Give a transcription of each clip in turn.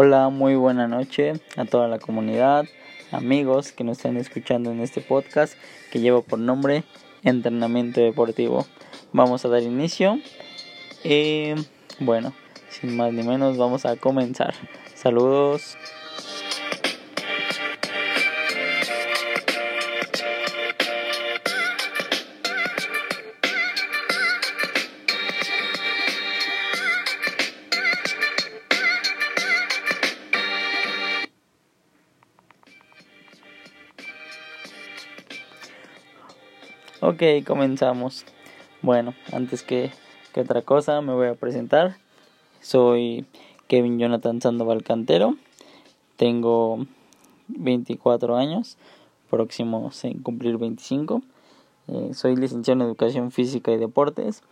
Hola, muy buena noche a toda la comunidad, amigos que nos están escuchando en este podcast que lleva por nombre Entrenamiento Deportivo. Vamos a dar inicio y bueno, sin más ni menos vamos a comenzar. Saludos. Ok, comenzamos. Bueno, antes que, que, otra cosa me voy a presentar. Soy Kevin Jonathan Sandoval Cantero. Tengo 24 años, próximos en cumplir 25. Eh, soy licenciado en Educación Física y Deportes,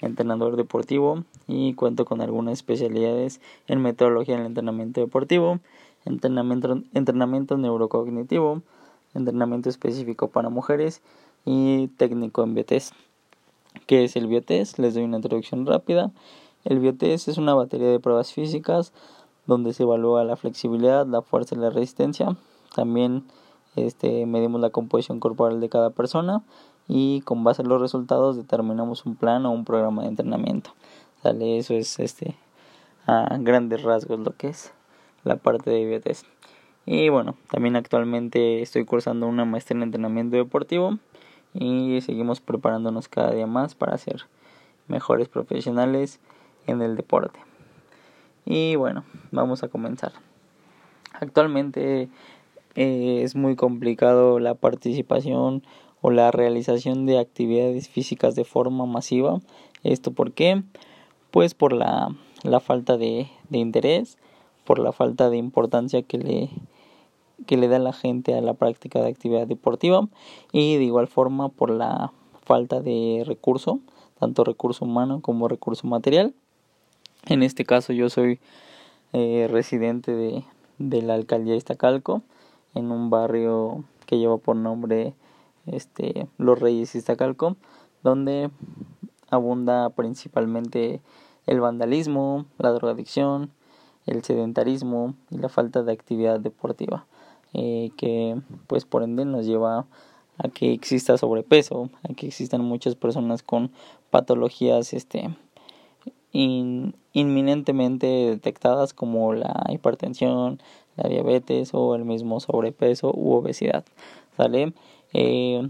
entrenador deportivo y cuento con algunas especialidades en metodología del entrenamiento deportivo, entrenamiento, entrenamiento neurocognitivo, entrenamiento específico para mujeres y técnico en biotest. ¿Qué es el biotest? Les doy una introducción rápida. El biotest es una batería de pruebas físicas donde se evalúa la flexibilidad, la fuerza y la resistencia. También este, medimos la composición corporal de cada persona y con base en los resultados determinamos un plan o un programa de entrenamiento. ¿Sale? Eso es este, a grandes rasgos lo que es la parte de biotest. Y bueno, también actualmente estoy cursando una maestría en entrenamiento deportivo y seguimos preparándonos cada día más para ser mejores profesionales en el deporte. Y bueno, vamos a comenzar. Actualmente eh, es muy complicado la participación o la realización de actividades físicas de forma masiva. ¿Esto por qué? Pues por la, la falta de, de interés, por la falta de importancia que le que le da la gente a la práctica de actividad deportiva y de igual forma por la falta de recurso, tanto recurso humano como recurso material. En este caso yo soy eh, residente de, de la alcaldía de Iztacalco, en un barrio que lleva por nombre este, Los Reyes Iztacalco, donde abunda principalmente el vandalismo, la drogadicción, el sedentarismo y la falta de actividad deportiva. Eh, que pues por ende nos lleva a que exista sobrepeso, a que existan muchas personas con patologías este inminentemente detectadas como la hipertensión, la diabetes o el mismo sobrepeso u obesidad. ¿Sale? Eh,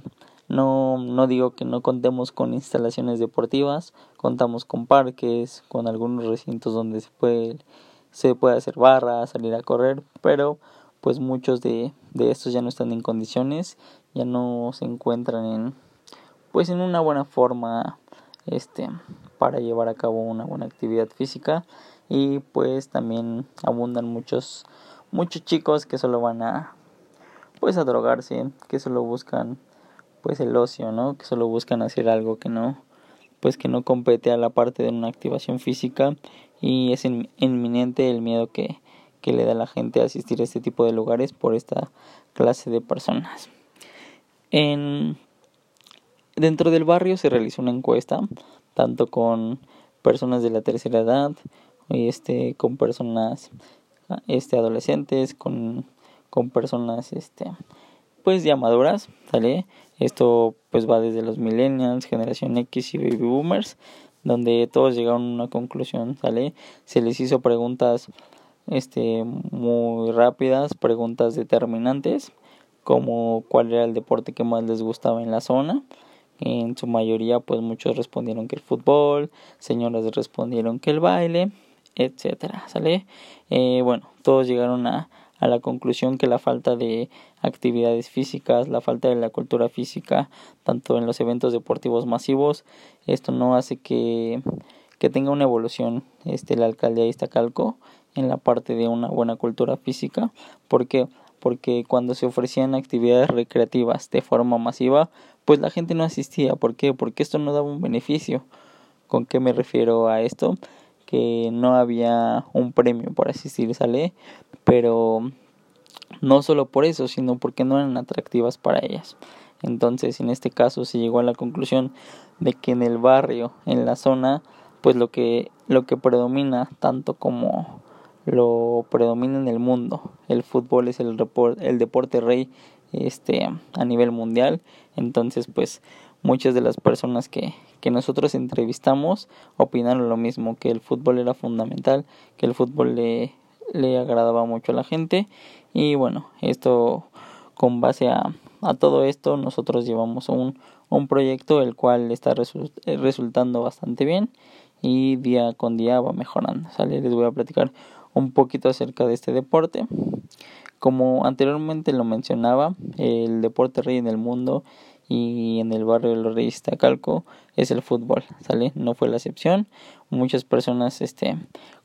no, no digo que no contemos con instalaciones deportivas, contamos con parques, con algunos recintos donde se puede, se puede hacer barra, salir a correr, pero pues muchos de, de estos ya no están en condiciones, ya no se encuentran en pues en una buena forma este para llevar a cabo una buena actividad física y pues también abundan muchos muchos chicos que solo van a pues a drogarse, que solo buscan pues el ocio, ¿no? Que solo buscan hacer algo que no pues que no compete a la parte de una activación física y es inminente el miedo que que le da a la gente asistir a este tipo de lugares por esta clase de personas. En, dentro del barrio se realizó una encuesta, tanto con personas de la tercera edad, y este, con personas este, adolescentes, con, con personas este, pues ya maduras, ¿sale? Esto pues va desde los millennials, generación X y baby boomers, donde todos llegaron a una conclusión, ¿sale? Se les hizo preguntas este muy rápidas, preguntas determinantes, como cuál era el deporte que más les gustaba en la zona. En su mayoría, pues muchos respondieron que el fútbol, señoras respondieron que el baile, etcétera, ¿sale? Eh, bueno, todos llegaron a, a la conclusión que la falta de actividades físicas, la falta de la cultura física, tanto en los eventos deportivos masivos, esto no hace que, que tenga una evolución este la alcaldía de Iztacalco en la parte de una buena cultura física. ¿Por qué? Porque cuando se ofrecían actividades recreativas de forma masiva, pues la gente no asistía. ¿Por qué? Porque esto no daba un beneficio. ¿Con qué me refiero a esto? Que no había un premio por asistir, ¿sale? Pero no solo por eso, sino porque no eran atractivas para ellas. Entonces, en este caso se llegó a la conclusión de que en el barrio, en la zona, pues lo que lo que predomina tanto como lo predomina en el mundo. El fútbol es el, el deporte rey este, a nivel mundial. Entonces, pues muchas de las personas que, que nosotros entrevistamos opinaron lo mismo, que el fútbol era fundamental, que el fútbol le, le agradaba mucho a la gente. Y bueno, esto con base a, a todo esto nosotros llevamos un, un proyecto el cual está resultando bastante bien y día con día va mejorando. ¿sale? Les voy a platicar un poquito acerca de este deporte. Como anteriormente lo mencionaba, el deporte rey en el mundo y en el barrio de los Reyes Tacalco es el fútbol, ¿sale? No fue la excepción. Muchas personas este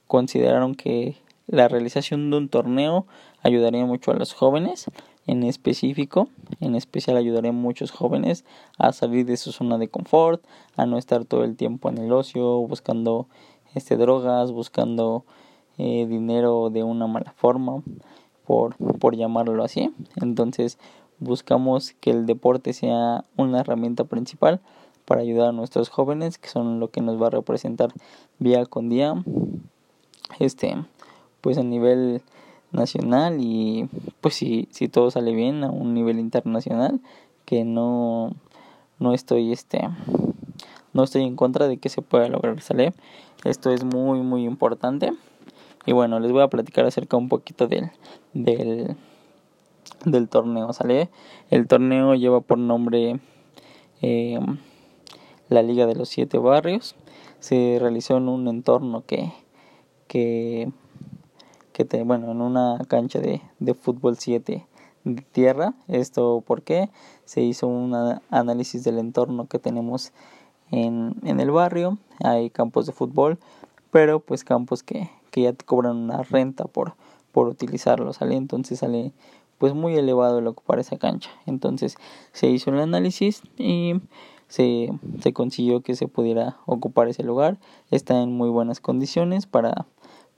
consideraron que la realización de un torneo ayudaría mucho a los jóvenes en específico, en especial ayudaría a muchos jóvenes a salir de su zona de confort, a no estar todo el tiempo en el ocio, buscando este drogas, buscando eh, dinero de una mala forma, por, por llamarlo así. Entonces buscamos que el deporte sea una herramienta principal para ayudar a nuestros jóvenes, que son lo que nos va a representar día con día, este, pues a nivel nacional y pues si, si todo sale bien a un nivel internacional, que no, no estoy este no estoy en contra de que se pueda lograr salir esto es muy muy importante y bueno, les voy a platicar acerca un poquito del, del, del torneo, ¿sale? El torneo lleva por nombre eh, la Liga de los Siete Barrios. Se realizó en un entorno que, que, que te, bueno, en una cancha de, de fútbol 7 de tierra. Esto porque se hizo un análisis del entorno que tenemos en, en el barrio. Hay campos de fútbol, pero pues campos que, que ya te cobran una renta por, por utilizarlo, ¿sale? Entonces sale pues muy elevado el ocupar esa cancha. Entonces se hizo el análisis y se, se consiguió que se pudiera ocupar ese lugar. Está en muy buenas condiciones para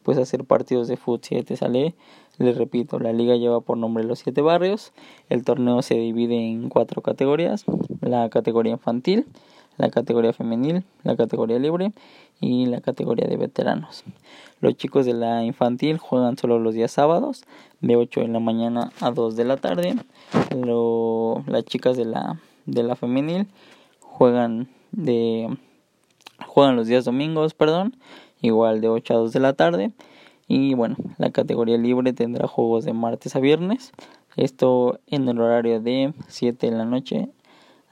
pues hacer partidos de fútbol 7 sale. Les repito, la liga lleva por nombre los siete barrios. El torneo se divide en cuatro categorías. La categoría infantil, la categoría femenil, la categoría libre y la categoría de veteranos. Los chicos de la infantil juegan solo los días sábados, de 8 de la mañana a 2 de la tarde. las chicas de la, de la femenil juegan de juegan los días domingos, perdón, igual de 8 a 2 de la tarde. Y bueno, la categoría libre tendrá juegos de martes a viernes. Esto en el horario de 7 de la noche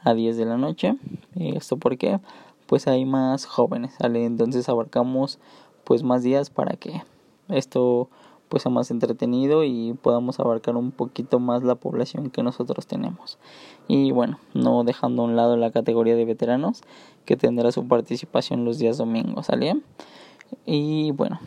a 10 de la noche. ¿Esto porque Pues hay más jóvenes, ¿sale? Entonces abarcamos pues más días para que esto pues sea más entretenido y podamos abarcar un poquito más la población que nosotros tenemos. Y bueno, no dejando a un lado la categoría de veteranos que tendrá su participación los días domingos, ¿sale? Y bueno,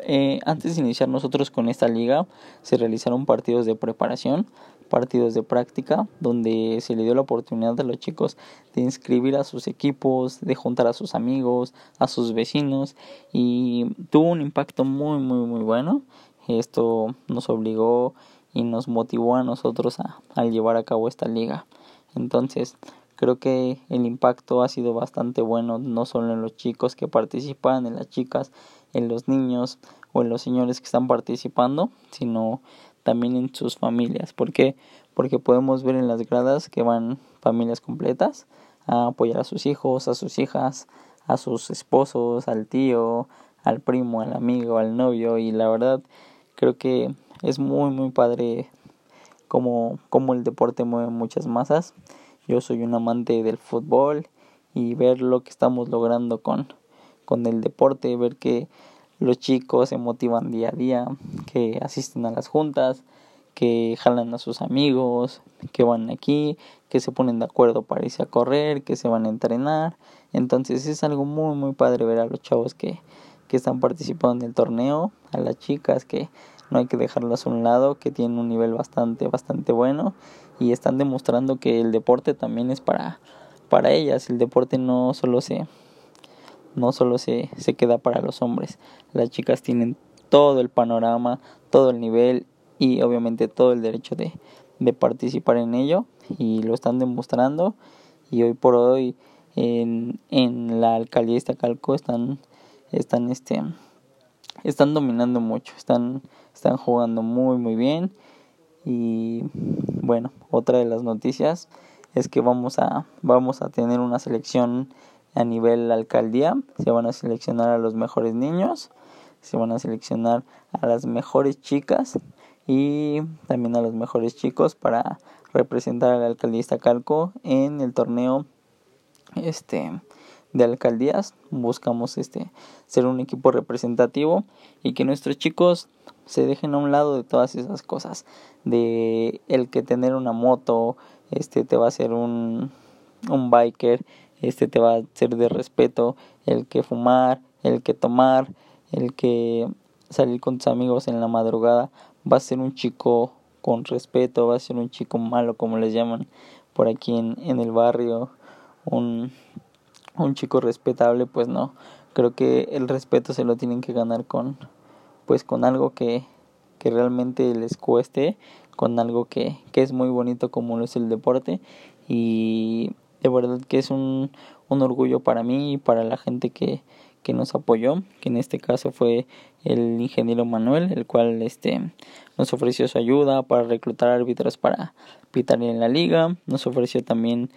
eh, antes de iniciar nosotros con esta liga se realizaron partidos de preparación partidos de práctica donde se le dio la oportunidad a los chicos de inscribir a sus equipos, de juntar a sus amigos, a sus vecinos y tuvo un impacto muy muy muy bueno. Esto nos obligó y nos motivó a nosotros a, a llevar a cabo esta liga. Entonces, creo que el impacto ha sido bastante bueno, no solo en los chicos que participan, en las chicas, en los niños o en los señores que están participando, sino también en sus familias. ¿Por qué? Porque podemos ver en las gradas que van familias completas a apoyar a sus hijos, a sus hijas, a sus esposos, al tío, al primo, al amigo, al novio y la verdad creo que es muy muy padre como, como el deporte mueve muchas masas. Yo soy un amante del fútbol y ver lo que estamos logrando con, con el deporte, ver que los chicos se motivan día a día, que asisten a las juntas, que jalan a sus amigos, que van aquí, que se ponen de acuerdo para irse a correr, que se van a entrenar. Entonces es algo muy muy padre ver a los chavos que, que están participando en el torneo, a las chicas que no hay que dejarlas a un lado, que tienen un nivel bastante, bastante bueno y están demostrando que el deporte también es para, para ellas. El deporte no solo se, no solo se, se queda para los hombres. Las chicas tienen todo el panorama, todo el nivel y obviamente todo el derecho de, de participar en ello y lo están demostrando y hoy por hoy en, en la alcaldía de Iztacalco están están este están dominando mucho, están, están jugando muy muy bien. Y bueno, otra de las noticias es que vamos a, vamos a tener una selección a nivel alcaldía, se van a seleccionar a los mejores niños, se van a seleccionar a las mejores chicas y también a los mejores chicos para representar a la alcaldía Calco en el torneo este de alcaldías buscamos este ser un equipo representativo y que nuestros chicos se dejen a un lado de todas esas cosas de el que tener una moto este te va a ser un un biker este te va a ser de respeto el que fumar el que tomar el que salir con tus amigos en la madrugada va a ser un chico con respeto va a ser un chico malo como les llaman por aquí en, en el barrio un un chico respetable, pues no. Creo que el respeto se lo tienen que ganar con pues con algo que, que realmente les cueste, con algo que, que es muy bonito como lo es el deporte y de verdad que es un, un orgullo para mí y para la gente que, que nos apoyó, que en este caso fue el ingeniero Manuel, el cual este nos ofreció su ayuda para reclutar árbitros para pitar en la liga, nos ofreció también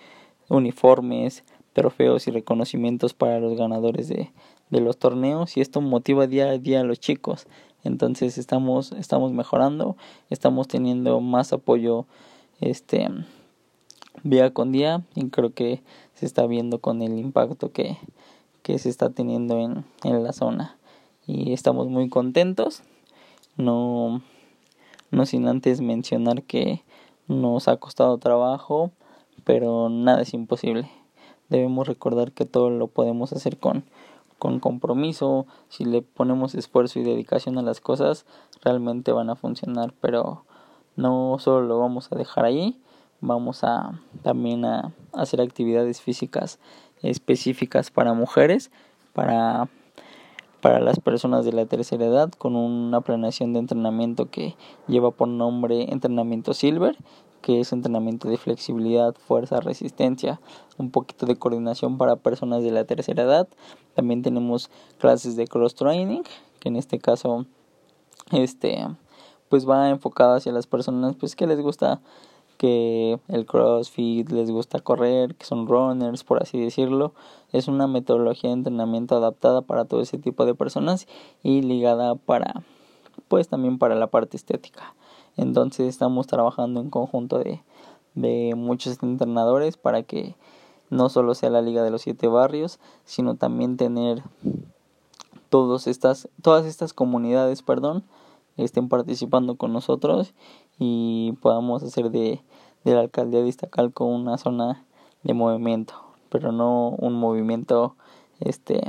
uniformes, trofeos y reconocimientos para los ganadores de, de los torneos y esto motiva día a día a los chicos. Entonces estamos estamos mejorando estamos teniendo más apoyo este día con día y creo que se está viendo con el impacto que, que se está teniendo en, en la zona. Y estamos muy contentos. No no sin antes mencionar que nos ha costado trabajo pero nada es imposible debemos recordar que todo lo podemos hacer con, con compromiso, si le ponemos esfuerzo y dedicación a las cosas, realmente van a funcionar, pero no solo lo vamos a dejar ahí, vamos a también a hacer actividades físicas específicas para mujeres, para para las personas de la tercera edad con una planeación de entrenamiento que lleva por nombre entrenamiento silver que es entrenamiento de flexibilidad, fuerza, resistencia, un poquito de coordinación para personas de la tercera edad. También tenemos clases de cross training, que en este caso este pues va enfocado hacia las personas pues que les gusta que el CrossFit les gusta correr, que son runners, por así decirlo. Es una metodología de entrenamiento adaptada para todo ese tipo de personas y ligada para pues también para la parte estética. Entonces estamos trabajando en conjunto de, muchos entrenadores para que no solo sea la Liga de los Siete Barrios, sino también tener todas estas, todas estas comunidades, perdón, estén participando con nosotros y podamos hacer de, de la alcaldía de Iztacalco una zona de movimiento, pero no un movimiento este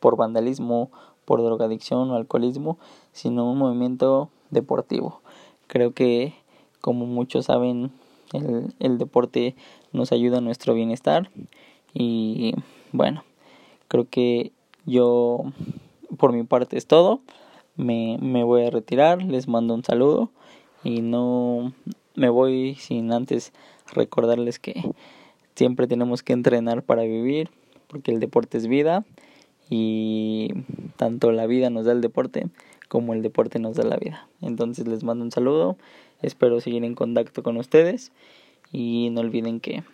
por vandalismo, por drogadicción o alcoholismo, sino un movimiento deportivo. Creo que, como muchos saben, el, el deporte nos ayuda a nuestro bienestar. Y bueno, creo que yo, por mi parte, es todo. Me, me voy a retirar, les mando un saludo y no me voy sin antes recordarles que siempre tenemos que entrenar para vivir, porque el deporte es vida y tanto la vida nos da el deporte como el deporte nos da la vida. Entonces les mando un saludo, espero seguir en contacto con ustedes y no olviden que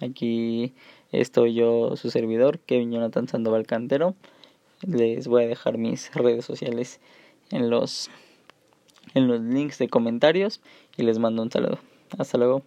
aquí estoy yo, su servidor, Kevin Jonathan Sandoval Cantero. Les voy a dejar mis redes sociales en los en los links de comentarios y les mando un saludo. Hasta luego.